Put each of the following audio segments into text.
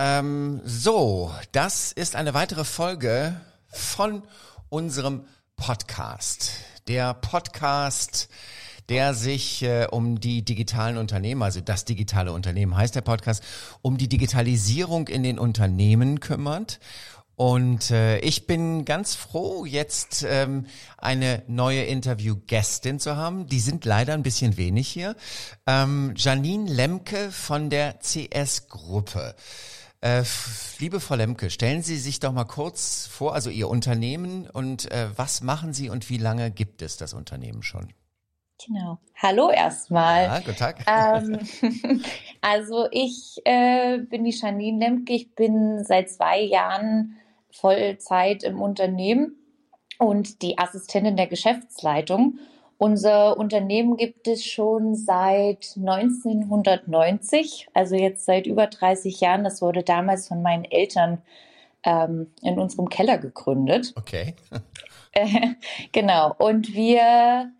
Ähm, so, das ist eine weitere Folge von unserem Podcast. Der Podcast, der sich äh, um die digitalen Unternehmen, also das digitale Unternehmen heißt der Podcast, um die Digitalisierung in den Unternehmen kümmert. Und äh, ich bin ganz froh, jetzt ähm, eine neue Interviewgästin zu haben. Die sind leider ein bisschen wenig hier. Ähm, Janine Lemke von der CS-Gruppe. Äh, liebe Frau Lemke, stellen Sie sich doch mal kurz vor, also Ihr Unternehmen und äh, was machen Sie und wie lange gibt es das Unternehmen schon? Genau. Hallo erstmal. Ja, guten Tag. Ähm, also ich äh, bin die Janine Lemke. Ich bin seit zwei Jahren Vollzeit im Unternehmen und die Assistentin der Geschäftsleitung. Unser Unternehmen gibt es schon seit 1990, also jetzt seit über 30 Jahren. Das wurde damals von meinen Eltern ähm, in unserem Keller gegründet. Okay. Äh, genau. Und wir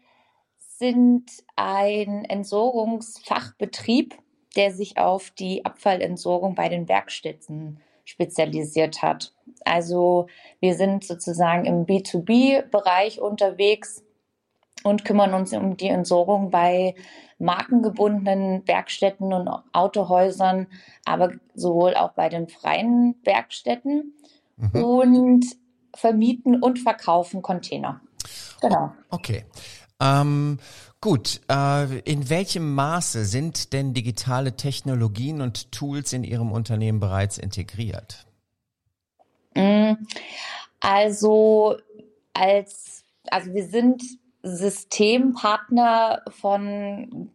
sind ein Entsorgungsfachbetrieb, der sich auf die Abfallentsorgung bei den Werkstätten spezialisiert hat. Also wir sind sozusagen im B2B-Bereich unterwegs und kümmern uns um die Entsorgung bei markengebundenen Werkstätten und Autohäusern, aber sowohl auch bei den freien Werkstätten mhm. und vermieten und verkaufen Container. Genau. Okay. Ähm, gut, äh, in welchem Maße sind denn digitale Technologien und Tools in Ihrem Unternehmen bereits integriert? Mm, also als, also wir sind Systempartner von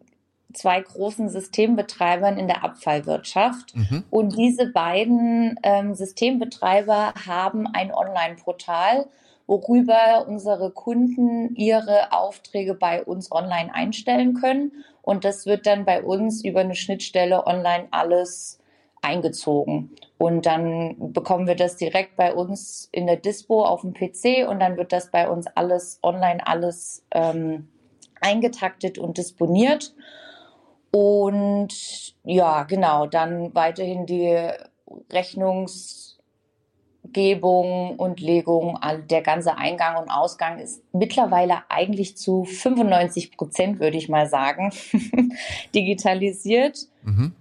zwei großen Systembetreibern in der Abfallwirtschaft. Mhm. Und diese beiden ähm, Systembetreiber haben ein Online-Portal, worüber unsere Kunden ihre Aufträge bei uns online einstellen können. Und das wird dann bei uns über eine Schnittstelle online alles eingezogen. Und dann bekommen wir das direkt bei uns in der Dispo auf dem PC und dann wird das bei uns alles online, alles ähm, eingetaktet und disponiert. Und ja, genau, dann weiterhin die Rechnungsgebung und Legung, der ganze Eingang und Ausgang ist mittlerweile eigentlich zu 95 Prozent, würde ich mal sagen, digitalisiert. Mhm.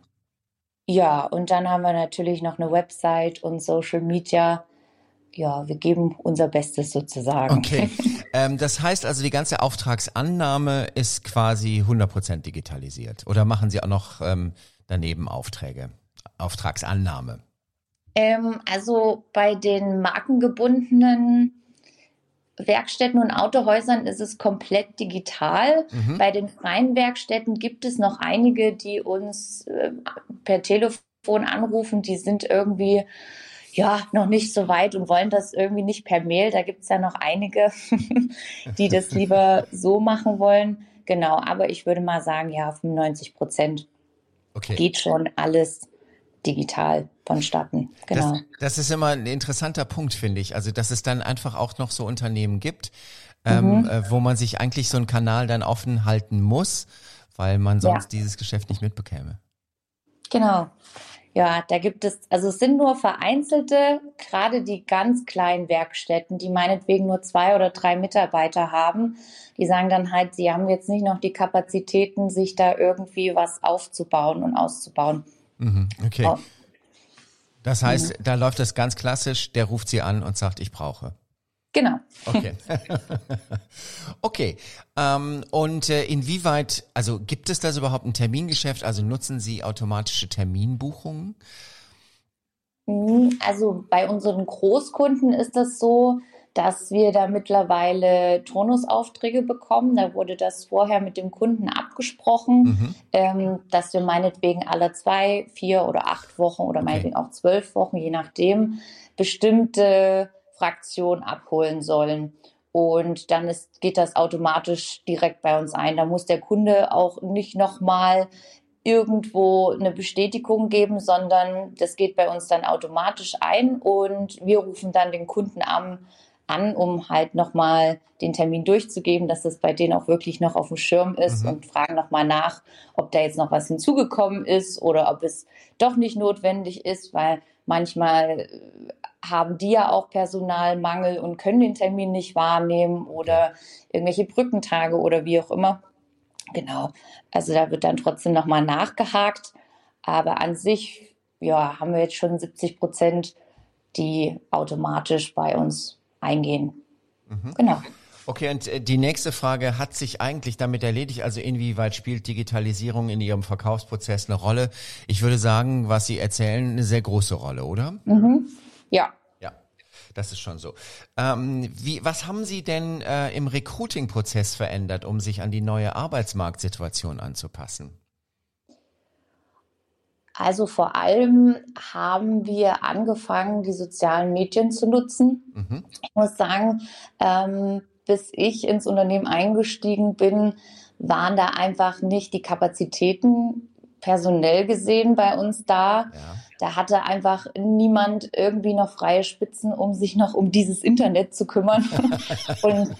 Ja, und dann haben wir natürlich noch eine Website und Social Media. Ja, wir geben unser Bestes sozusagen. Okay. ähm, das heißt also, die ganze Auftragsannahme ist quasi 100% digitalisiert. Oder machen Sie auch noch ähm, daneben Aufträge? Auftragsannahme? Ähm, also bei den markengebundenen Werkstätten und Autohäusern ist es komplett digital. Mhm. Bei den freien Werkstätten gibt es noch einige, die uns äh, per Telefon anrufen, die sind irgendwie ja noch nicht so weit und wollen das irgendwie nicht per Mail. Da gibt es ja noch einige, die das lieber so machen wollen. Genau, aber ich würde mal sagen, ja, 95 Prozent okay. geht schon alles digital vonstatten. Genau. Das, das, ist immer ein interessanter Punkt, finde ich. Also, dass es dann einfach auch noch so Unternehmen gibt, ähm, mhm. äh, wo man sich eigentlich so einen Kanal dann offen halten muss, weil man sonst ja. dieses Geschäft nicht mitbekäme. Genau. Ja, da gibt es, also es sind nur vereinzelte, gerade die ganz kleinen Werkstätten, die meinetwegen nur zwei oder drei Mitarbeiter haben, die sagen dann halt, sie haben jetzt nicht noch die Kapazitäten, sich da irgendwie was aufzubauen und auszubauen. Mhm, okay. Das heißt, mhm. da läuft das ganz klassisch, der ruft sie an und sagt, ich brauche. Genau. Okay. okay. Ähm, und äh, inwieweit, also gibt es das überhaupt ein Termingeschäft? Also nutzen Sie automatische Terminbuchungen? Mhm, also bei unseren Großkunden ist das so, dass wir da mittlerweile Turnusaufträge bekommen. Da wurde das vorher mit dem Kunden abgesprochen, mhm. ähm, dass wir meinetwegen alle zwei, vier oder acht Wochen oder okay. meinetwegen auch zwölf Wochen, je nachdem, bestimmte Fraktionen abholen sollen. Und dann ist, geht das automatisch direkt bei uns ein. Da muss der Kunde auch nicht nochmal irgendwo eine Bestätigung geben, sondern das geht bei uns dann automatisch ein und wir rufen dann den Kunden an, an, um halt nochmal den Termin durchzugeben, dass das bei denen auch wirklich noch auf dem Schirm ist mhm. und fragen nochmal nach, ob da jetzt noch was hinzugekommen ist oder ob es doch nicht notwendig ist, weil manchmal äh, haben die ja auch Personalmangel und können den Termin nicht wahrnehmen oder irgendwelche Brückentage oder wie auch immer. Genau. Also da wird dann trotzdem nochmal nachgehakt. Aber an sich, ja, haben wir jetzt schon 70 Prozent, die automatisch bei uns eingehen. Mhm. Genau. Okay, und äh, die nächste Frage hat sich eigentlich damit erledigt, also inwieweit spielt Digitalisierung in Ihrem Verkaufsprozess eine Rolle? Ich würde sagen, was Sie erzählen, eine sehr große Rolle, oder? Mhm. Ja. Ja, das ist schon so. Ähm, wie, was haben Sie denn äh, im Recruiting-Prozess verändert, um sich an die neue Arbeitsmarktsituation anzupassen? Also vor allem haben wir angefangen, die sozialen Medien zu nutzen. Mhm. Ich muss sagen, ähm, bis ich ins Unternehmen eingestiegen bin, waren da einfach nicht die Kapazitäten personell gesehen bei uns da. Ja. Da hatte einfach niemand irgendwie noch freie Spitzen, um sich noch um dieses Internet zu kümmern und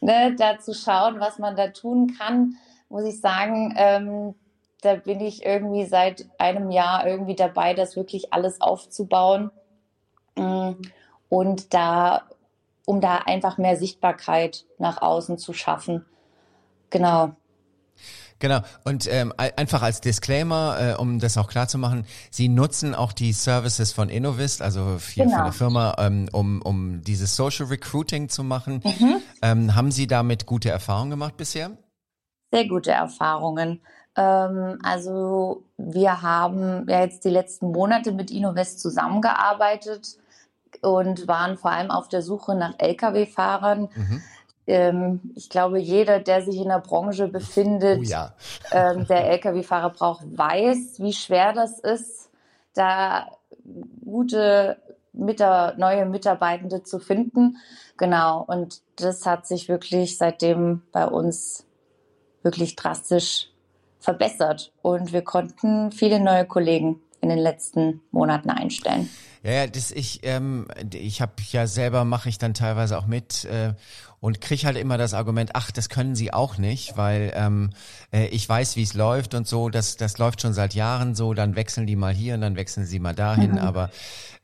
ne, da zu schauen, was man da tun kann. Muss ich sagen, ähm, da bin ich irgendwie seit einem Jahr irgendwie dabei, das wirklich alles aufzubauen. Mm, und da, um da einfach mehr Sichtbarkeit nach außen zu schaffen. Genau. Genau. Und ähm, einfach als Disclaimer, äh, um das auch klar zu machen, Sie nutzen auch die Services von Innovist, also hier genau. für eine Firma, ähm, um, um dieses Social Recruiting zu machen. Mhm. Ähm, haben Sie damit gute Erfahrungen gemacht bisher? Sehr gute Erfahrungen. Ähm, also wir haben ja jetzt die letzten Monate mit Innovest zusammengearbeitet und waren vor allem auf der Suche nach Lkw-Fahrern. Mhm. Ähm, ich glaube, jeder, der sich in der Branche befindet, oh ja. ähm, der Lkw-Fahrer braucht, weiß, wie schwer das ist, da gute Mita neue Mitarbeitende zu finden. Genau. Und das hat sich wirklich seitdem bei uns wirklich drastisch verbessert und wir konnten viele neue Kollegen in den letzten Monaten einstellen. Ja, ja, das ich ähm, ich habe ja selber mache ich dann teilweise auch mit äh, und krieg halt immer das Argument, ach, das können sie auch nicht, weil ähm, äh, ich weiß, wie es läuft und so, das das läuft schon seit Jahren so, dann wechseln die mal hier und dann wechseln sie mal dahin, mhm. aber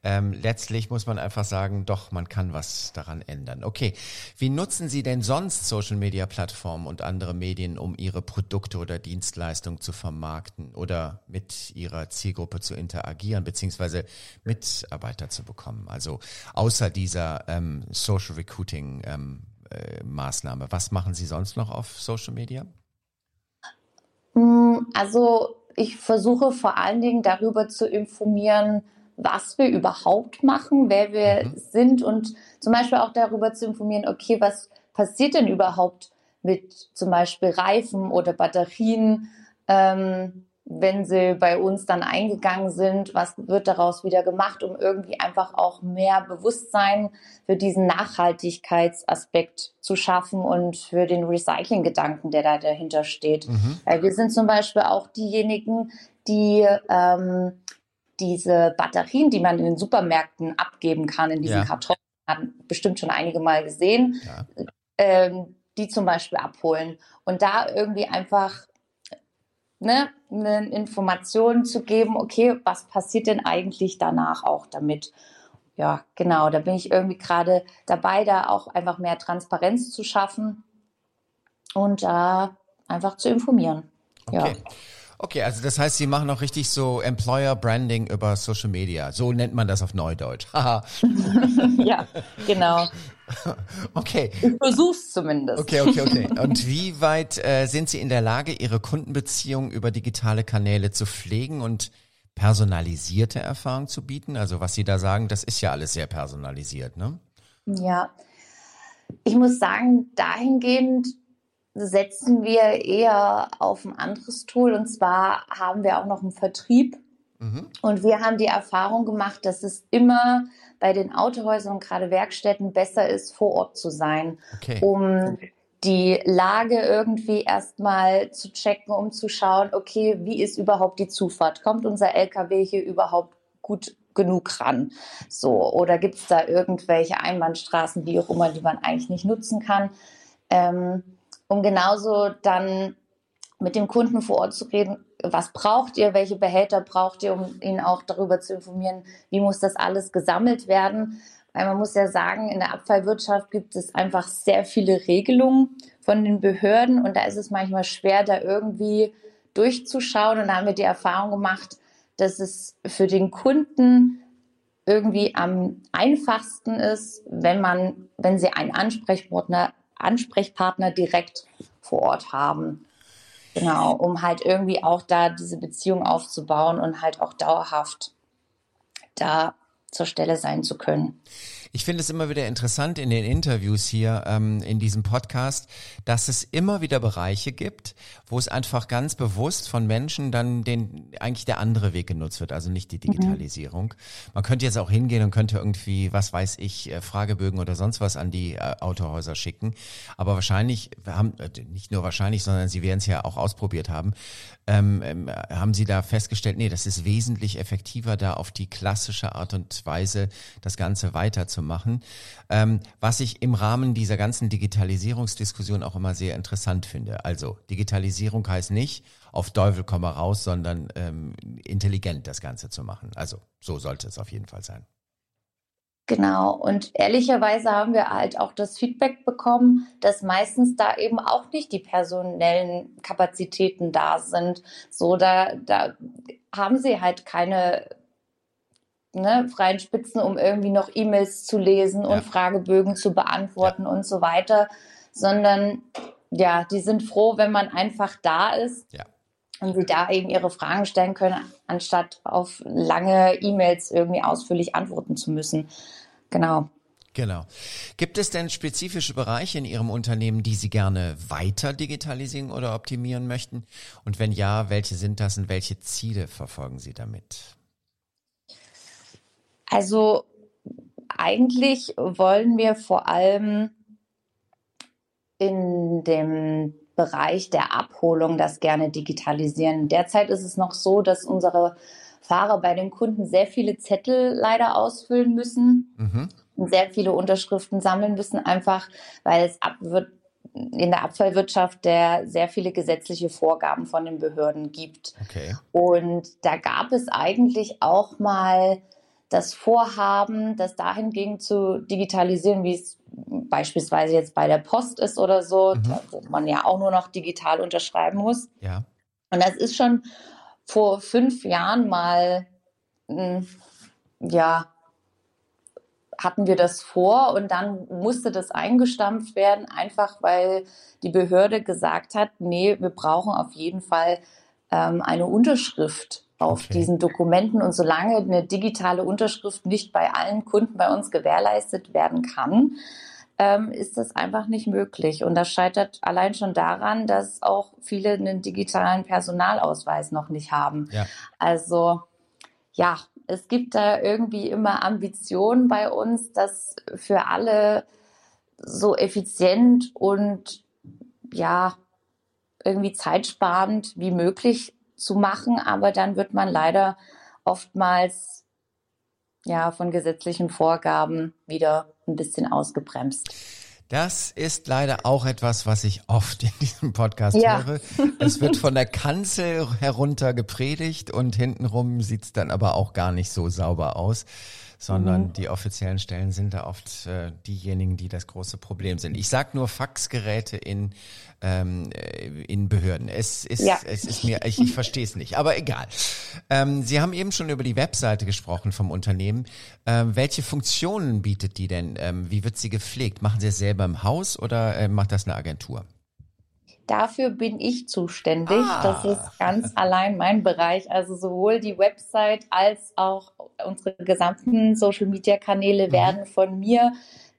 ähm, letztlich muss man einfach sagen, doch, man kann was daran ändern. Okay, wie nutzen Sie denn sonst Social-Media-Plattformen und andere Medien, um Ihre Produkte oder Dienstleistungen zu vermarkten oder mit Ihrer Zielgruppe zu interagieren, beziehungsweise Mitarbeiter zu bekommen? Also außer dieser ähm, Social Recruiting ähm, äh, Maßnahme. Was machen Sie sonst noch auf Social Media? Mm, also ich versuche vor allen Dingen darüber zu informieren, was wir überhaupt machen, wer wir mhm. sind und zum Beispiel auch darüber zu informieren, okay, was passiert denn überhaupt mit zum Beispiel Reifen oder Batterien, ähm, wenn sie bei uns dann eingegangen sind, was wird daraus wieder gemacht, um irgendwie einfach auch mehr Bewusstsein für diesen Nachhaltigkeitsaspekt zu schaffen und für den Recycling-Gedanken, der da dahinter steht. Mhm. wir sind zum Beispiel auch diejenigen, die ähm, diese Batterien, die man in den Supermärkten abgeben kann, in diesen ja. Karton, hat bestimmt schon einige Mal gesehen, ja. ähm, die zum Beispiel abholen und da irgendwie einfach ne, eine Information zu geben, okay, was passiert denn eigentlich danach auch damit? Ja, genau, da bin ich irgendwie gerade dabei, da auch einfach mehr Transparenz zu schaffen und da einfach zu informieren. Okay. Ja. Okay, also das heißt, Sie machen auch richtig so Employer Branding über Social Media. So nennt man das auf Neudeutsch. ja, genau. Okay. Ich versuch's zumindest. Okay, okay, okay. Und wie weit äh, sind Sie in der Lage, Ihre Kundenbeziehungen über digitale Kanäle zu pflegen und personalisierte Erfahrungen zu bieten? Also was Sie da sagen, das ist ja alles sehr personalisiert, ne? Ja. Ich muss sagen, dahingehend setzen wir eher auf ein anderes Tool. Und zwar haben wir auch noch einen Vertrieb. Mhm. Und wir haben die Erfahrung gemacht, dass es immer bei den Autohäusern und gerade Werkstätten besser ist, vor Ort zu sein, okay. um die Lage irgendwie erstmal zu checken, um zu schauen, okay, wie ist überhaupt die Zufahrt? Kommt unser LKW hier überhaupt gut genug ran? So, oder gibt es da irgendwelche Einbahnstraßen, wie auch immer, die man eigentlich nicht nutzen kann? Ähm, um genauso dann mit dem Kunden vor Ort zu reden was braucht ihr, welche Behälter braucht ihr, um ihn auch darüber zu informieren, wie muss das alles gesammelt werden. Weil man muss ja sagen, in der Abfallwirtschaft gibt es einfach sehr viele Regelungen von den Behörden und da ist es manchmal schwer, da irgendwie durchzuschauen. Und da haben wir die Erfahrung gemacht, dass es für den Kunden irgendwie am einfachsten ist, wenn man, wenn sie einen Ansprechpartner, Ansprechpartner direkt vor Ort haben. Genau, um halt irgendwie auch da diese Beziehung aufzubauen und halt auch dauerhaft da zur Stelle sein zu können. Ich finde es immer wieder interessant in den Interviews hier ähm, in diesem Podcast, dass es immer wieder Bereiche gibt, wo es einfach ganz bewusst von Menschen dann den eigentlich der andere Weg genutzt wird, also nicht die mhm. Digitalisierung. Mhm. Man könnte jetzt auch hingehen und könnte irgendwie, was weiß ich, äh, Fragebögen oder sonst was an die äh, Autohäuser schicken. Aber wahrscheinlich haben äh, nicht nur wahrscheinlich, sondern sie werden es ja auch ausprobiert haben, ähm, ähm, haben sie da festgestellt, nee, das ist wesentlich effektiver, da auf die klassische Art und Weise das Ganze weiterzumachen. Ähm, was ich im Rahmen dieser ganzen Digitalisierungsdiskussion auch immer sehr interessant finde. Also Digitalisierung heißt nicht auf Teufel komm raus, sondern ähm, intelligent das Ganze zu machen. Also so sollte es auf jeden Fall sein. Genau, und ehrlicherweise haben wir halt auch das Feedback bekommen, dass meistens da eben auch nicht die personellen Kapazitäten da sind. So, da, da haben sie halt keine ne, freien Spitzen, um irgendwie noch E-Mails zu lesen ja. und Fragebögen zu beantworten ja. und so weiter, sondern ja, die sind froh, wenn man einfach da ist. Ja und sie da eben ihre Fragen stellen können, anstatt auf lange E-Mails irgendwie ausführlich antworten zu müssen. Genau. Genau. Gibt es denn spezifische Bereiche in Ihrem Unternehmen, die Sie gerne weiter digitalisieren oder optimieren möchten? Und wenn ja, welche sind das und welche Ziele verfolgen Sie damit? Also eigentlich wollen wir vor allem in dem Bereich der Abholung das gerne digitalisieren. Derzeit ist es noch so, dass unsere Fahrer bei den Kunden sehr viele Zettel leider ausfüllen müssen mhm. und sehr viele Unterschriften sammeln müssen, einfach weil es ab wird in der Abfallwirtschaft der sehr viele gesetzliche Vorgaben von den Behörden gibt. Okay. Und da gab es eigentlich auch mal das Vorhaben, das dahingehend zu digitalisieren, wie es beispielsweise jetzt bei der Post ist oder so, mhm. wo man ja auch nur noch digital unterschreiben muss. Ja. Und das ist schon vor fünf Jahren mal, hm, ja, hatten wir das vor und dann musste das eingestampft werden, einfach weil die Behörde gesagt hat, nee, wir brauchen auf jeden Fall ähm, eine Unterschrift auf okay. diesen Dokumenten. Und solange eine digitale Unterschrift nicht bei allen Kunden bei uns gewährleistet werden kann, ähm, ist das einfach nicht möglich. Und das scheitert allein schon daran, dass auch viele einen digitalen Personalausweis noch nicht haben. Ja. Also ja, es gibt da irgendwie immer Ambitionen bei uns, das für alle so effizient und ja, irgendwie zeitsparend wie möglich zu machen, aber dann wird man leider oftmals ja von gesetzlichen Vorgaben wieder ein bisschen ausgebremst. Das ist leider auch etwas, was ich oft in diesem Podcast ja. höre. Es wird von der Kanzel herunter gepredigt und hintenrum sieht's dann aber auch gar nicht so sauber aus sondern mhm. die offiziellen Stellen sind da oft äh, diejenigen, die das große Problem sind. Ich sag nur Faxgeräte in ähm, äh, in Behörden. Es ist ja. es ist mir ich, ich verstehe es nicht, aber egal. Ähm, Sie haben eben schon über die Webseite gesprochen vom Unternehmen. Ähm, welche Funktionen bietet die denn? Ähm, wie wird sie gepflegt? Machen Sie es selber im Haus oder äh, macht das eine Agentur? Dafür bin ich zuständig. Ah. Das ist ganz allein mein Bereich. Also sowohl die Website als auch unsere gesamten Social-Media-Kanäle mhm. werden von mir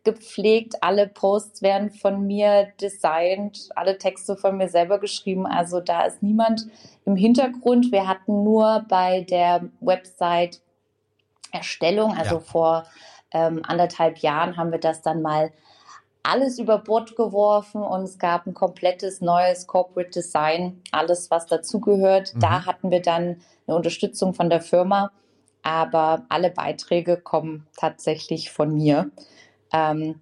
gepflegt. Alle Posts werden von mir designt, alle Texte von mir selber geschrieben. Also da ist niemand im Hintergrund. Wir hatten nur bei der Website Erstellung, also ja. vor ähm, anderthalb Jahren haben wir das dann mal alles über Bord geworfen und es gab ein komplettes neues Corporate Design, alles was dazugehört. Mhm. Da hatten wir dann eine Unterstützung von der Firma, aber alle Beiträge kommen tatsächlich von mir. Ähm,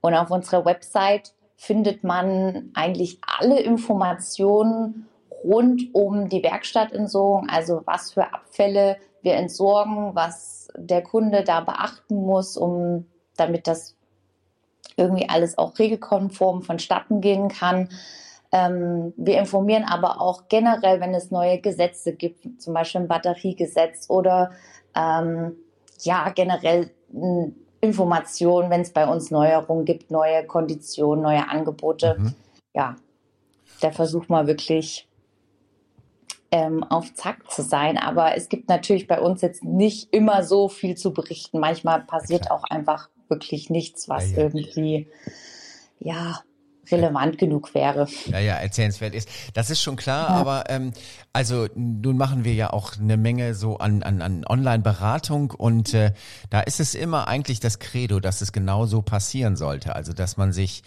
und auf unserer Website findet man eigentlich alle Informationen rund um die Werkstattentsorgung, also was für Abfälle wir entsorgen, was der Kunde da beachten muss, um damit das irgendwie alles auch regelkonform vonstatten gehen kann. Ähm, wir informieren aber auch generell, wenn es neue Gesetze gibt, zum Beispiel ein Batteriegesetz oder ähm, ja generell Informationen, wenn es bei uns Neuerungen gibt, neue Konditionen, neue Angebote. Mhm. Ja, der Versuch mal wirklich ähm, auf Zack zu sein. Aber es gibt natürlich bei uns jetzt nicht immer so viel zu berichten. Manchmal passiert auch einfach wirklich nichts, was ja, ja. irgendwie, ja, relevant genug wäre. Ja, ja, erzählenswert ist. Das ist schon klar, ja. aber ähm, also nun machen wir ja auch eine Menge so an, an, an Online-Beratung und äh, da ist es immer eigentlich das Credo, dass es genau so passieren sollte. Also dass man sich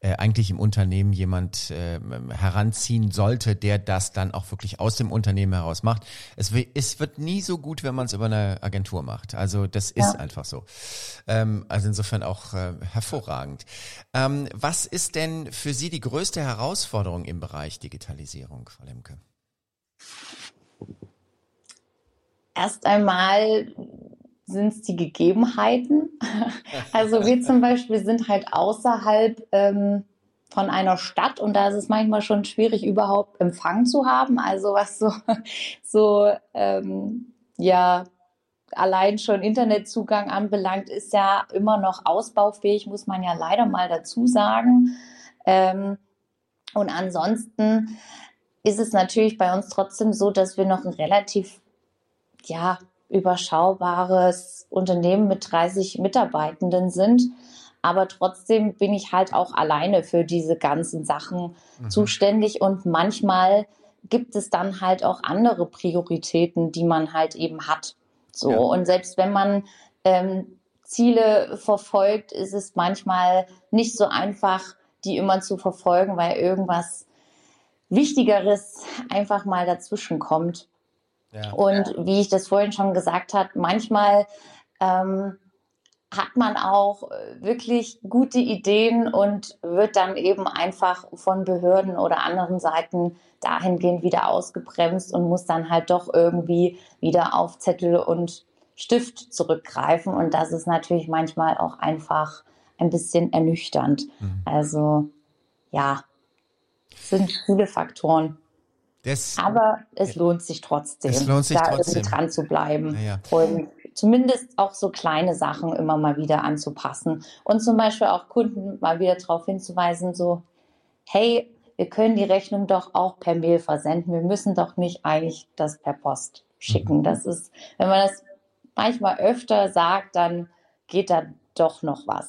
äh, eigentlich im Unternehmen jemand äh, heranziehen sollte, der das dann auch wirklich aus dem Unternehmen heraus macht. Es, es wird nie so gut, wenn man es über eine Agentur macht. Also das ist ja. einfach so. Ähm, also insofern auch äh, hervorragend. Ähm, was ist denn für Sie die größte Herausforderung im Bereich Digitalisierung, Frau Lemke? Erst einmal sind es die Gegebenheiten. Also wir zum Beispiel sind halt außerhalb ähm, von einer Stadt und da ist es manchmal schon schwierig, überhaupt Empfang zu haben. Also was so, so ähm, ja, allein schon Internetzugang anbelangt, ist ja immer noch ausbaufähig, muss man ja leider mal dazu sagen. Ähm, und ansonsten ist es natürlich bei uns trotzdem so, dass wir noch ein relativ ja, überschaubares Unternehmen mit 30 Mitarbeitenden sind. Aber trotzdem bin ich halt auch alleine für diese ganzen Sachen mhm. zuständig und manchmal gibt es dann halt auch andere Prioritäten, die man halt eben hat. So ja. und selbst wenn man ähm, Ziele verfolgt, ist es manchmal nicht so einfach, die immer zu verfolgen, weil irgendwas Wichtigeres einfach mal dazwischen kommt. Und wie ich das vorhin schon gesagt habe, manchmal ähm, hat man auch äh, wirklich gute Ideen und wird dann eben einfach von Behörden oder anderen Seiten dahingehend wieder ausgebremst und muss dann halt doch irgendwie wieder auf Zettel und Stift zurückgreifen. Und das ist natürlich manchmal auch einfach ein bisschen ernüchternd. Mhm. Also ja, sind viele Faktoren. Das, Aber es lohnt sich trotzdem, es lohnt sich da trotzdem. dran zu bleiben. Ja, ja. Und zumindest auch so kleine Sachen immer mal wieder anzupassen. Und zum Beispiel auch Kunden mal wieder darauf hinzuweisen, so, hey, wir können die Rechnung doch auch per Mail versenden. Wir müssen doch nicht eigentlich das per Post schicken. Mhm. Das ist, wenn man das manchmal öfter sagt, dann geht da doch noch was.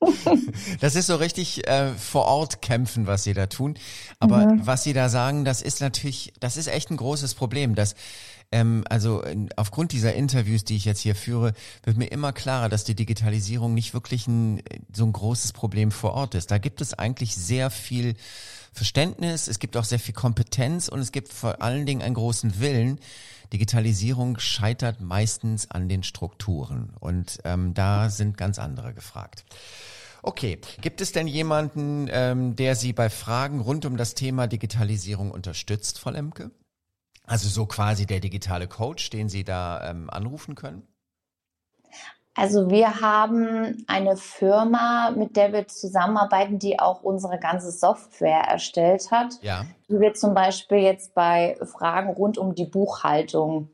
das ist so richtig äh, vor Ort kämpfen, was sie da tun. Aber mhm. was sie da sagen, das ist natürlich, das ist echt ein großes Problem. Dass, ähm, also aufgrund dieser Interviews, die ich jetzt hier führe, wird mir immer klarer, dass die Digitalisierung nicht wirklich ein, so ein großes Problem vor Ort ist. Da gibt es eigentlich sehr viel Verständnis, es gibt auch sehr viel Kompetenz und es gibt vor allen Dingen einen großen Willen, Digitalisierung scheitert meistens an den Strukturen und ähm, da sind ganz andere gefragt. Okay, gibt es denn jemanden, ähm, der Sie bei Fragen rund um das Thema Digitalisierung unterstützt, Frau Lemke? Also so quasi der digitale Coach, den Sie da ähm, anrufen können? Also wir haben eine Firma, mit der wir zusammenarbeiten, die auch unsere ganze Software erstellt hat. Ja. Die wir zum Beispiel jetzt bei Fragen rund um die Buchhaltung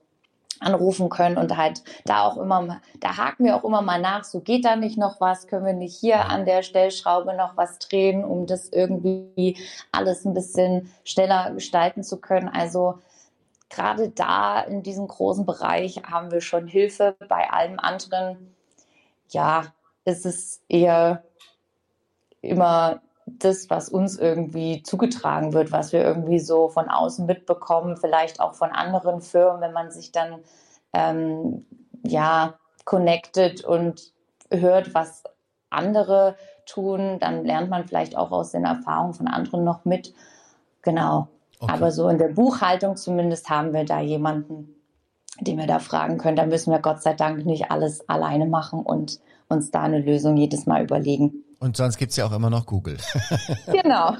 anrufen können und halt da auch immer, da haken wir auch immer mal nach, so geht da nicht noch was, können wir nicht hier an der Stellschraube noch was drehen, um das irgendwie alles ein bisschen schneller gestalten zu können. Also gerade da in diesem großen Bereich haben wir schon Hilfe. Bei allem anderen, ja, ist es eher immer das, was uns irgendwie zugetragen wird, was wir irgendwie so von außen mitbekommen, vielleicht auch von anderen Firmen, wenn man sich dann ähm, ja connected und hört, was andere tun, dann lernt man vielleicht auch aus den Erfahrungen von anderen noch mit. Genau. Okay. Aber so in der Buchhaltung zumindest haben wir da jemanden, den wir da fragen können. Da müssen wir Gott sei Dank nicht alles alleine machen und uns da eine Lösung jedes Mal überlegen. Und sonst gibt's ja auch immer noch Google. genau.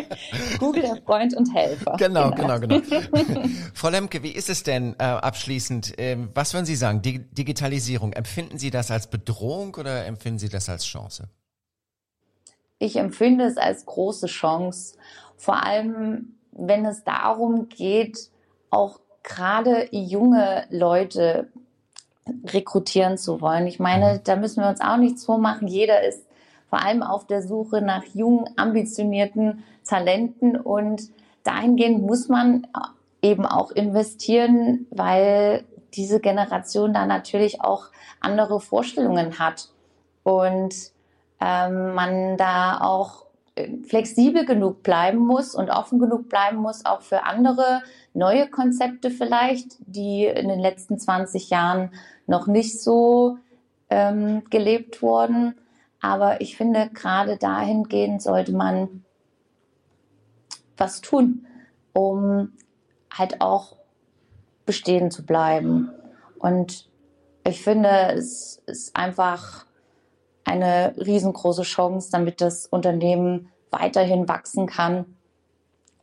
Google, der Freund und Helfer. Genau, genau, genau. genau. Frau Lemke, wie ist es denn äh, abschließend? Äh, was würden Sie sagen? Die Digitalisierung, empfinden Sie das als Bedrohung oder empfinden Sie das als Chance? Ich empfinde es als große Chance. Vor allem, wenn es darum geht, auch gerade junge Leute rekrutieren zu wollen. Ich meine, mhm. da müssen wir uns auch nichts vormachen. Jeder ist vor allem auf der Suche nach jungen, ambitionierten Talenten und dahingehend muss man eben auch investieren, weil diese Generation da natürlich auch andere Vorstellungen hat und ähm, man da auch flexibel genug bleiben muss und offen genug bleiben muss, auch für andere neue Konzepte vielleicht, die in den letzten 20 Jahren noch nicht so ähm, gelebt wurden. Aber ich finde, gerade dahingehend sollte man was tun, um halt auch bestehen zu bleiben. Und ich finde, es ist einfach eine riesengroße Chance, damit das Unternehmen weiterhin wachsen kann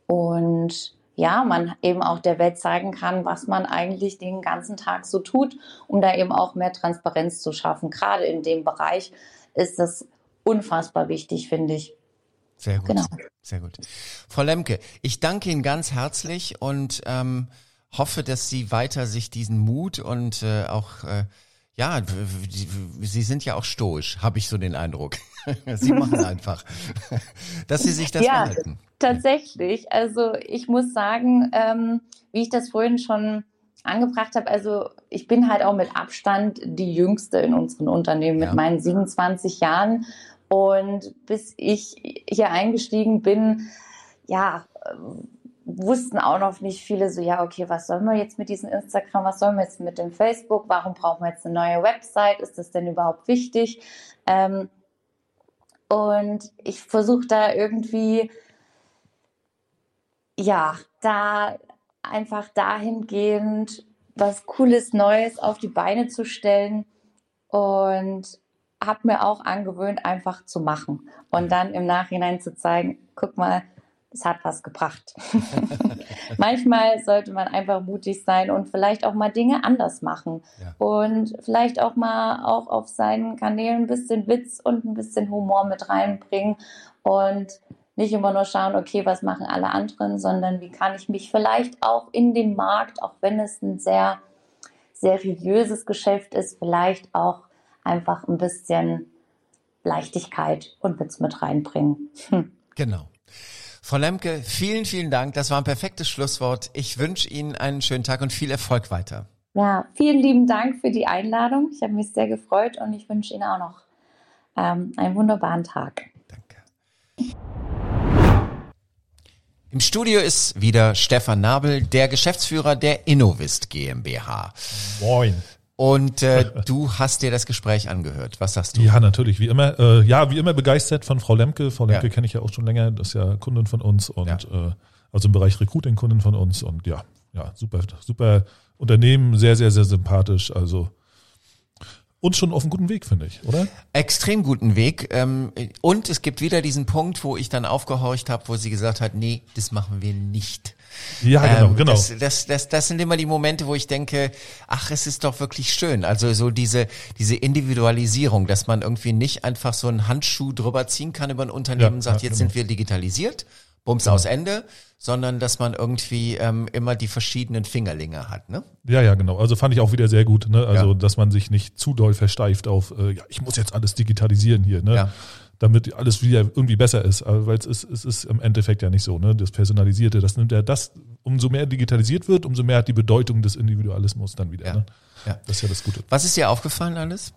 und ja, man eben auch der Welt zeigen kann, was man eigentlich den ganzen Tag so tut, um da eben auch mehr Transparenz zu schaffen. Gerade in dem Bereich ist das unfassbar wichtig, finde ich. Sehr gut. Genau. Sehr gut. Frau Lemke, ich danke Ihnen ganz herzlich und ähm, hoffe, dass Sie weiter sich diesen Mut und äh, auch äh, ja, Sie sind ja auch stoisch, habe ich so den Eindruck. Sie machen einfach, dass Sie sich das ja, behalten. Tatsächlich. Also ich muss sagen, ähm, wie ich das vorhin schon angebracht habe, also ich bin halt auch mit Abstand die Jüngste in unserem Unternehmen mit ja. meinen 27 Jahren. Und bis ich hier eingestiegen bin, ja, wussten auch noch nicht viele so, ja, okay, was sollen wir jetzt mit diesem Instagram, was sollen wir jetzt mit dem Facebook, warum brauchen wir jetzt eine neue Website, ist das denn überhaupt wichtig? Ähm, und ich versuche da irgendwie, ja, da einfach dahingehend was Cooles, Neues auf die Beine zu stellen und habe mir auch angewöhnt, einfach zu machen und dann im Nachhinein zu zeigen, guck mal, es hat was gebracht. Manchmal sollte man einfach mutig sein und vielleicht auch mal Dinge anders machen ja. und vielleicht auch mal auch auf seinen Kanälen ein bisschen Witz und ein bisschen Humor mit reinbringen und nicht immer nur schauen, okay, was machen alle anderen, sondern wie kann ich mich vielleicht auch in den Markt, auch wenn es ein sehr seriöses Geschäft ist, vielleicht auch einfach ein bisschen Leichtigkeit und Witz mit reinbringen. Hm. Genau. Frau Lemke, vielen, vielen Dank. Das war ein perfektes Schlusswort. Ich wünsche Ihnen einen schönen Tag und viel Erfolg weiter. Ja, vielen lieben Dank für die Einladung. Ich habe mich sehr gefreut und ich wünsche Ihnen auch noch ähm, einen wunderbaren Tag. Danke. Im Studio ist wieder Stefan Nabel, der Geschäftsführer der Innovist GmbH. Moin. Und äh, du hast dir das Gespräch angehört. Was sagst du? Ja, natürlich, wie immer. Äh, ja, wie immer begeistert von Frau Lemke. Frau Lemke ja. kenne ich ja auch schon länger, das ist ja Kundin von uns und ja. äh, also im Bereich Recruiting Kundin von uns und ja, ja, super, super Unternehmen, sehr, sehr, sehr sympathisch. Also und schon auf einem guten Weg, finde ich, oder? Extrem guten Weg. Ähm, und es gibt wieder diesen Punkt, wo ich dann aufgehorcht habe, wo sie gesagt hat, nee, das machen wir nicht. Ja, genau, ähm, genau. Das, das, das, das sind immer die Momente, wo ich denke, ach, es ist doch wirklich schön. Also so diese, diese Individualisierung, dass man irgendwie nicht einfach so einen Handschuh drüber ziehen kann über ein Unternehmen ja, und sagt, ja, jetzt genau. sind wir digitalisiert, bums aus Ende, sondern dass man irgendwie ähm, immer die verschiedenen Fingerlinge hat, ne? Ja, ja, genau. Also fand ich auch wieder sehr gut, ne? Also, ja. dass man sich nicht zu doll versteift auf, äh, ja, ich muss jetzt alles digitalisieren hier, ne? Ja damit alles wieder irgendwie besser ist. Weil es ist, es ist im Endeffekt ja nicht so. Ne? Das Personalisierte, das nimmt ja das, umso mehr digitalisiert wird, umso mehr hat die Bedeutung des Individualismus dann wieder. Ja. Ne? Ja. Das ist ja das Gute. Was ist dir aufgefallen alles?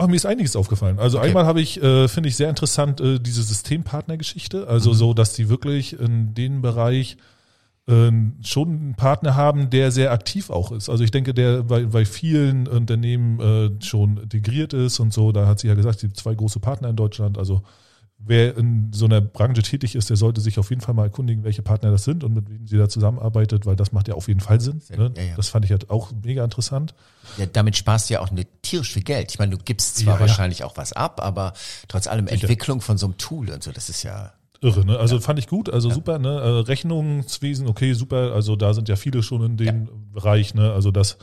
Ach, mir ist einiges aufgefallen. Also okay. einmal habe ich, äh, finde ich sehr interessant, äh, diese Systempartnergeschichte. Also mhm. so, dass die wirklich in dem Bereich äh, schon einen Partner haben, der sehr aktiv auch ist. Also ich denke, der bei, bei vielen Unternehmen äh, schon integriert ist und so. Da hat sie ja gesagt, die zwei große Partner in Deutschland, also wer in so einer Branche tätig ist, der sollte sich auf jeden Fall mal erkundigen, welche Partner das sind und mit wem sie da zusammenarbeitet, weil das macht ja auf jeden Fall Sinn. Ne? Ja, ja. Das fand ich halt auch mega interessant. Ja, damit sparst du ja auch eine tierisch viel Geld. Ich meine, du gibst zwar ja, wahrscheinlich auch was ab, aber trotz allem. Entwicklung von so einem Tool und so, das ist ja irre, ne? Also ja. fand ich gut, also ja. super, ne? Äh, Rechnungswesen, okay, super. Also da sind ja viele schon in dem ja. Bereich, ne? Also das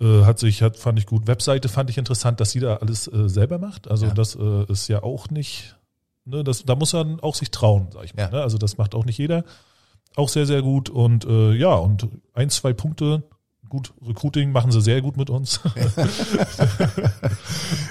äh, hat sich, hat, fand ich gut. Webseite fand ich interessant, dass sie da alles äh, selber macht. Also das äh, ist ja auch nicht, ne? Das, da muss man auch sich trauen, sag ich mal. Ne? Also das macht auch nicht jeder. Auch sehr, sehr gut. Und äh, ja, und ein, zwei Punkte gut, Recruiting machen sie sehr gut mit uns.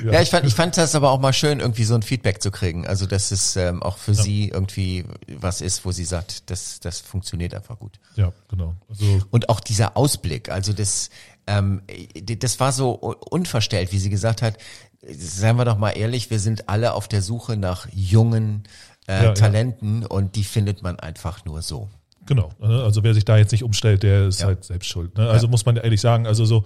ja. ja, ich fand, ich fand das aber auch mal schön, irgendwie so ein Feedback zu kriegen. Also, dass es ähm, auch für ja. sie irgendwie was ist, wo sie sagt, das, das funktioniert einfach gut. Ja, genau. Also Und auch dieser Ausblick, also das, ähm, das war so unverstellt, wie sie gesagt hat, seien wir doch mal ehrlich, wir sind alle auf der Suche nach jungen äh, ja, Talenten und die findet man einfach nur so. Genau. Ne? Also wer sich da jetzt nicht umstellt, der ist ja. halt selbst schuld. Ne? Also ja. muss man ehrlich sagen, also so,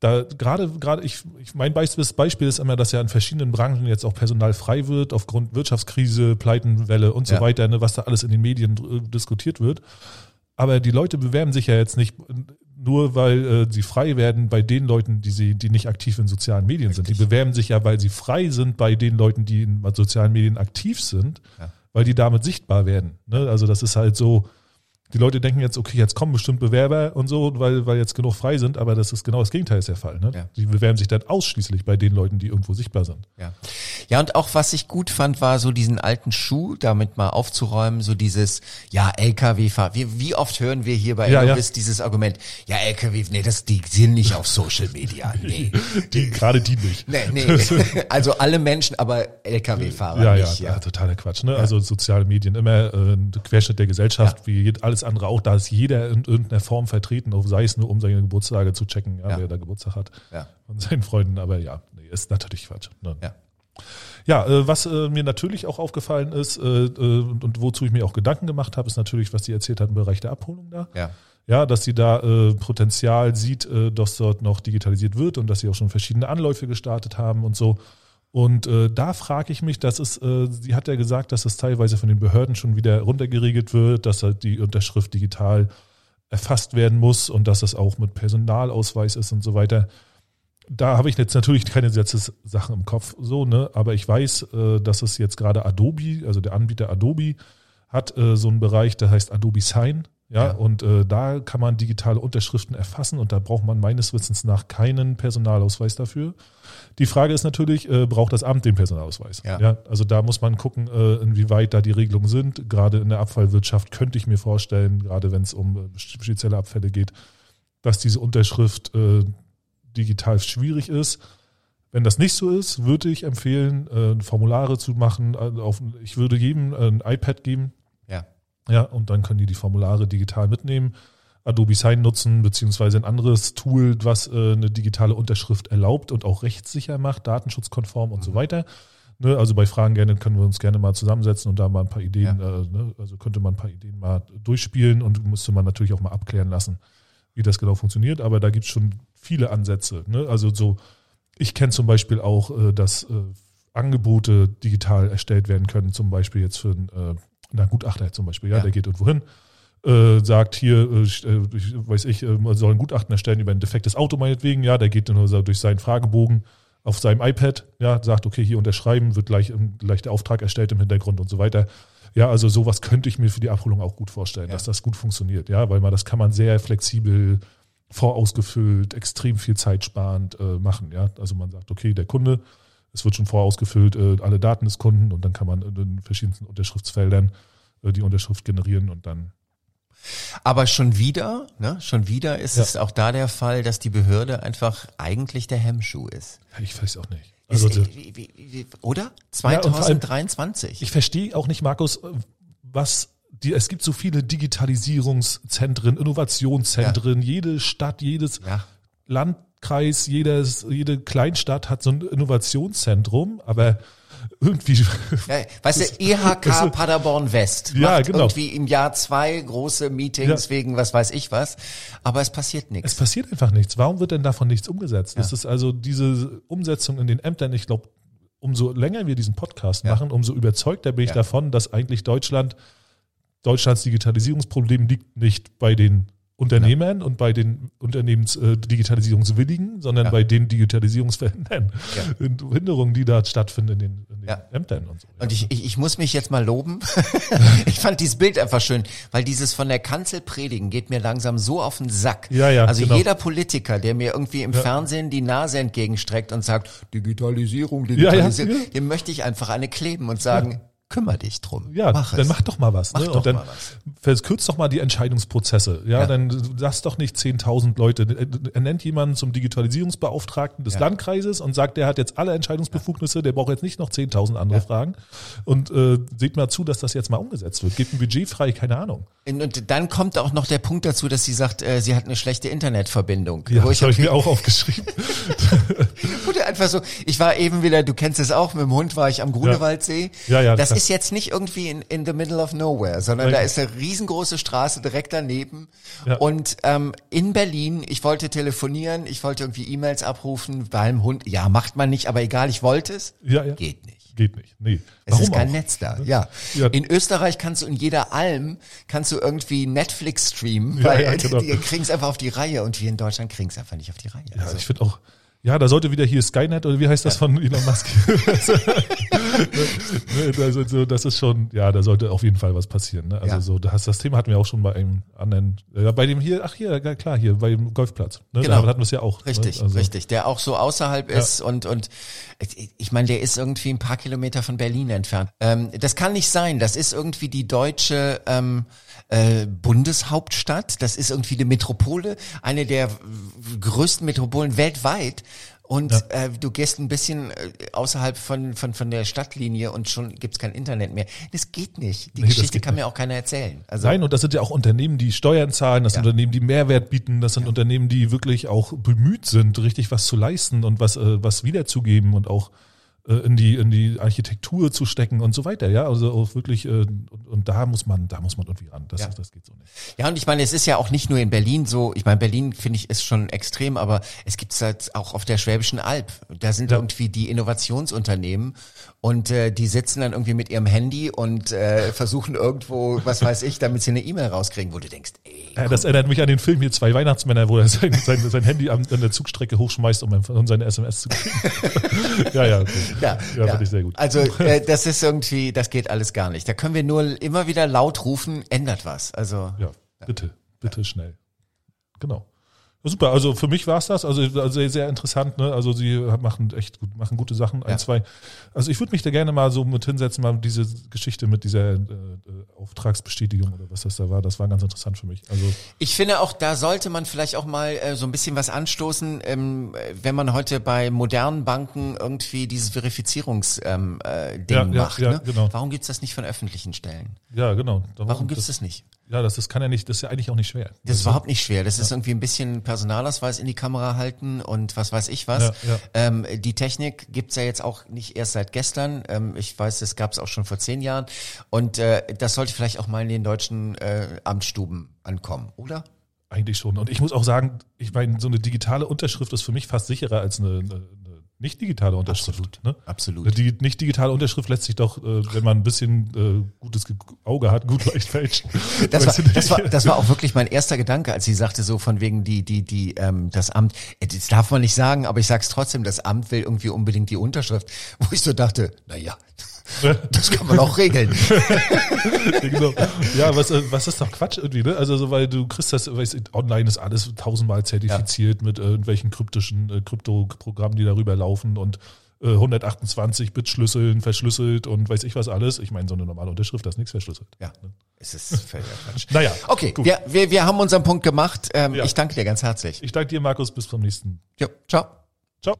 da gerade gerade ich, ich mein Beispiel ist immer, dass ja in verschiedenen Branchen jetzt auch Personal frei wird aufgrund Wirtschaftskrise, Pleitenwelle und so ja. weiter, ne, was da alles in den Medien diskutiert wird. Aber die Leute bewerben sich ja jetzt nicht nur, weil äh, sie frei werden bei den Leuten, die sie, die nicht aktiv in sozialen Medien Richtig. sind. Die bewerben sich ja, weil sie frei sind bei den Leuten, die in sozialen Medien aktiv sind, ja. weil die damit sichtbar werden. Ne? Also das ist halt so, die Leute denken jetzt, okay, jetzt kommen bestimmt Bewerber und so, weil, weil jetzt genug frei sind, aber das ist genau das Gegenteil ist der Fall. Ne? Ja. Die bewerben sich dann ausschließlich bei den Leuten, die irgendwo sichtbar sind. Ja. ja, und auch was ich gut fand, war so diesen alten Schuh damit mal aufzuräumen, so dieses, ja, LKW-Fahrer. Wie, wie oft hören wir hier bei ja, Elvis ja. dieses Argument, ja, LKW, nee, das, die sind nicht auf Social Media. Nee. die, gerade die nicht. Nee, nee. Also alle Menschen, aber LKW-Fahrer ja, nicht. Ja, ja, totaler Quatsch. Ne? Also soziale Medien immer äh, ein Querschnitt der Gesellschaft, wie alles alles andere auch, da ist jeder in irgendeiner Form vertreten, sei es nur um seine Geburtstage zu checken, ja, ja. wer da Geburtstag hat ja. von seinen Freunden. Aber ja, nee, ist natürlich Quatsch. Ne? Ja. Ja, äh, was äh, mir natürlich auch aufgefallen ist äh, und, und wozu ich mir auch Gedanken gemacht habe, ist natürlich, was sie erzählt hat im Bereich der Abholung da. Ja. Ja, dass sie da Potenzial sieht, dass dort noch digitalisiert wird und dass sie auch schon verschiedene Anläufe gestartet haben und so. Und äh, da frage ich mich, dass es, äh, sie hat ja gesagt, dass es teilweise von den Behörden schon wieder runtergeregelt wird, dass halt die Unterschrift digital erfasst werden muss und dass es auch mit Personalausweis ist und so weiter. Da habe ich jetzt natürlich keine Gesetzessachen im Kopf, so, ne? Aber ich weiß, äh, dass es jetzt gerade Adobe, also der Anbieter Adobe, hat äh, so einen Bereich, der heißt Adobe Sign. Ja, ja. und äh, da kann man digitale Unterschriften erfassen und da braucht man meines Wissens nach keinen Personalausweis dafür. Die Frage ist natürlich, äh, braucht das Amt den Personalausweis? Ja. ja. Also da muss man gucken, äh, inwieweit da die Regelungen sind. Gerade in der Abfallwirtschaft könnte ich mir vorstellen, gerade wenn es um äh, spezielle Abfälle geht, dass diese Unterschrift äh, digital schwierig ist. Wenn das nicht so ist, würde ich empfehlen, äh, Formulare zu machen. Auf, ich würde jedem ein iPad geben, ja, und dann können die die Formulare digital mitnehmen, Adobe Sign nutzen, beziehungsweise ein anderes Tool, was äh, eine digitale Unterschrift erlaubt und auch rechtssicher macht, datenschutzkonform und mhm. so weiter. Ne, also bei Fragen gerne können wir uns gerne mal zusammensetzen und da mal ein paar Ideen, ja. äh, ne, also könnte man ein paar Ideen mal durchspielen und müsste man natürlich auch mal abklären lassen, wie das genau funktioniert. Aber da gibt es schon viele Ansätze. Ne? Also so, ich kenne zum Beispiel auch, äh, dass äh, Angebote digital erstellt werden können, zum Beispiel jetzt für ein äh, na, Gutachter zum Beispiel, ja, ja. der geht irgendwo hin, äh, sagt hier, äh, äh ich, weiß ich, äh, man soll ein Gutachten erstellen über ein defektes Auto meinetwegen, ja, der geht dann durch seinen Fragebogen auf seinem iPad, ja, sagt, okay, hier unterschreiben, wird gleich, gleich der Auftrag erstellt im Hintergrund und so weiter. Ja, also sowas könnte ich mir für die Abholung auch gut vorstellen, ja. dass das gut funktioniert, ja, weil man das kann man sehr flexibel vorausgefüllt, extrem viel zeitsparend äh, machen, ja. Also man sagt, okay, der Kunde es wird schon vorausgefüllt, äh, alle Daten des Kunden und dann kann man in den verschiedensten Unterschriftsfeldern äh, die Unterschrift generieren und dann aber schon wieder, ne, schon wieder ist ja. es auch da der Fall, dass die Behörde einfach eigentlich der Hemmschuh ist. Ich weiß auch nicht. Also, ist, äh, wie, wie, wie, oder? 2023. Ja, ich verstehe auch nicht, Markus, äh, was die, es gibt so viele Digitalisierungszentren, Innovationszentren, ja. jede Stadt, jedes Land Kreis, jedes, jede Kleinstadt hat so ein Innovationszentrum, aber irgendwie. Ja, weißt du, EHK Paderborn West ja, macht genau. irgendwie im Jahr zwei große Meetings ja. wegen was weiß ich was, aber es passiert nichts. Es passiert einfach nichts. Warum wird denn davon nichts umgesetzt? Ja. Das ist also diese Umsetzung in den Ämtern, ich glaube, umso länger wir diesen Podcast ja. machen, umso überzeugter bin ich ja. davon, dass eigentlich Deutschland, Deutschlands Digitalisierungsproblem liegt nicht bei den Unternehmern ja. und bei den Unternehmensdigitalisierungswilligen, äh, sondern ja. bei den Digitalisierungsverhindern, ja. Hinderungen, die da stattfinden in den, in den Ämtern und so. Und ich, ich, ich muss mich jetzt mal loben. ich fand dieses Bild einfach schön, weil dieses von der Kanzel predigen geht mir langsam so auf den Sack. Ja, ja, also genau. jeder Politiker, der mir irgendwie im Fernsehen die Nase entgegenstreckt und sagt, Digitalisierung, Digitalisierung, dem möchte ich einfach eine kleben und sagen, kümmere dich drum. Ja, mach dann es. mach doch mal was. Mach ne? Und dann verkürzt doch mal die Entscheidungsprozesse. Ja, ja. dann lass doch nicht 10.000 Leute. Er nennt jemanden zum Digitalisierungsbeauftragten des ja. Landkreises und sagt, der hat jetzt alle Entscheidungsbefugnisse, der braucht jetzt nicht noch 10.000 andere ja. Fragen. Und äh, seht mal zu, dass das jetzt mal umgesetzt wird. Gebt ein Budget frei, keine Ahnung. Und dann kommt auch noch der Punkt dazu, dass sie sagt, äh, sie hat eine schlechte Internetverbindung. Ja, das habe ich mir auch aufgeschrieben. Oder einfach so, ich war eben wieder, du kennst es auch, mit dem Hund war ich am Grunewaldsee. Ja, ja. Das ist jetzt nicht irgendwie in, in the middle of nowhere, sondern da ist eine riesengroße Straße direkt daneben. Ja. Und ähm, in Berlin, ich wollte telefonieren, ich wollte irgendwie E-Mails abrufen beim Hund. Ja, macht man nicht, aber egal, ich wollte es. Ja, ja. Geht nicht. Geht nicht. Nee. Es Warum ist kein auch? Netz da. Ja. ja. In Österreich kannst du in jeder Alm kannst du irgendwie Netflix streamen, weil ja, genau. die kriegen es einfach auf die Reihe und wir in Deutschland kriegen es einfach nicht auf die Reihe. Ja, also. ich finde auch, ja, da sollte wieder hier Skynet oder wie heißt das ja. von Elon Musk? also, das ist schon, ja, da sollte auf jeden Fall was passieren. Ne? Also ja. so, das, das Thema hatten wir auch schon bei einem anderen, ja, bei dem hier, ach hier, klar, hier beim Golfplatz. Ne? Genau. Da hatten wir es ja auch. Ne? Richtig, ne? also. richtig. Der auch so außerhalb ist und und ich meine, der ist irgendwie ein paar Kilometer von Berlin entfernt. Ähm, das kann nicht sein. Das ist irgendwie die deutsche ähm, äh, Bundeshauptstadt. Das ist irgendwie eine Metropole, eine der größten Metropolen weltweit. Und ja. äh, du gehst ein bisschen äh, außerhalb von, von, von der Stadtlinie und schon gibt's kein Internet mehr. Das geht nicht. Die nee, Geschichte kann nicht. mir auch keiner erzählen. Also, Nein, und das sind ja auch Unternehmen, die Steuern zahlen, das ja. sind Unternehmen, die Mehrwert bieten, das sind ja. Unternehmen, die wirklich auch bemüht sind, richtig was zu leisten und was, äh, was wiederzugeben und auch in die in die Architektur zu stecken und so weiter ja? Also auch wirklich äh, und, und da muss man da muss man irgendwie ran. Das ja. das geht so nicht. Ja und ich meine es ist ja auch nicht nur in Berlin so. Ich meine Berlin finde ich ist schon extrem aber es gibt es halt auch auf der Schwäbischen Alb. Da sind ja. irgendwie die Innovationsunternehmen und äh, die sitzen dann irgendwie mit ihrem Handy und äh, versuchen irgendwo was weiß ich damit sie eine E-Mail rauskriegen wo du denkst ey, ja, das erinnert mich an den Film hier zwei Weihnachtsmänner wo er sein sein, sein Handy an, an der Zugstrecke hochschmeißt um, um seine SMS zu kriegen. Ja ja okay. Ja, ja, ja. fand ich sehr gut. Also äh, das ist irgendwie, das geht alles gar nicht. Da können wir nur immer wieder laut rufen, ändert was. Also ja, bitte, bitte schnell. Genau. Super, also für mich war's das. Also, also sehr, sehr interessant, ne? Also sie machen echt gut, machen gute Sachen. Ein, ja. zwei. Also ich würde mich da gerne mal so mit hinsetzen, mal diese Geschichte mit dieser äh, äh, Auftragsbestätigung oder was das da war. Das war ganz interessant für mich. Also ich finde auch, da sollte man vielleicht auch mal äh, so ein bisschen was anstoßen, ähm, wenn man heute bei modernen Banken irgendwie dieses Verifizierungsding ähm, äh, ja, macht. Ja, ne? genau. Warum gibt's das nicht von öffentlichen Stellen? Ja, genau. Warum, Warum gibt's das, das nicht? Ja, das, das kann ja nicht, das ist ja eigentlich auch nicht schwer. Das ist überhaupt nicht schwer. Das ja. ist irgendwie ein bisschen Personalausweis in die Kamera halten und was weiß ich was. Ja, ja. Ähm, die Technik gibt's ja jetzt auch nicht erst seit gestern. Ähm, ich weiß, das gab's auch schon vor zehn Jahren. Und äh, das sollte vielleicht auch mal in den deutschen äh, Amtsstuben ankommen, oder? Eigentlich schon. Und ich muss auch sagen, ich meine, so eine digitale Unterschrift ist für mich fast sicherer als eine, eine nicht digitale Unterschrift. Absolut. Ne? Absolut. Die nicht digitale Unterschrift lässt sich doch, äh, wenn man ein bisschen äh, gutes Auge hat, gut leicht fälschen. Das war, das, war, das war auch wirklich mein erster Gedanke, als sie sagte so von wegen die, die, die, ähm, das Amt, äh, das darf man nicht sagen, aber ich sag's trotzdem, das Amt will irgendwie unbedingt die Unterschrift, wo ich so dachte, na ja, das kann man auch regeln. genau. Ja, was, äh, was ist doch Quatsch irgendwie, ne? Also, so, weil du kriegst das, weißt, online ist alles tausendmal zertifiziert ja. mit irgendwelchen kryptischen äh, Kryptoprogrammen, die darüber laufen und äh, 128 Bit Schlüsseln verschlüsselt und weiß ich was alles. Ich meine, so eine normale Unterschrift, da ist nichts verschlüsselt. Ja. Ne? Es ist völliger Quatsch. naja. Okay, gut. Wir, wir, wir haben unseren Punkt gemacht. Ähm, ja. Ich danke dir ganz herzlich. Ich danke dir, Markus. Bis zum nächsten. Ja, ciao. Ciao.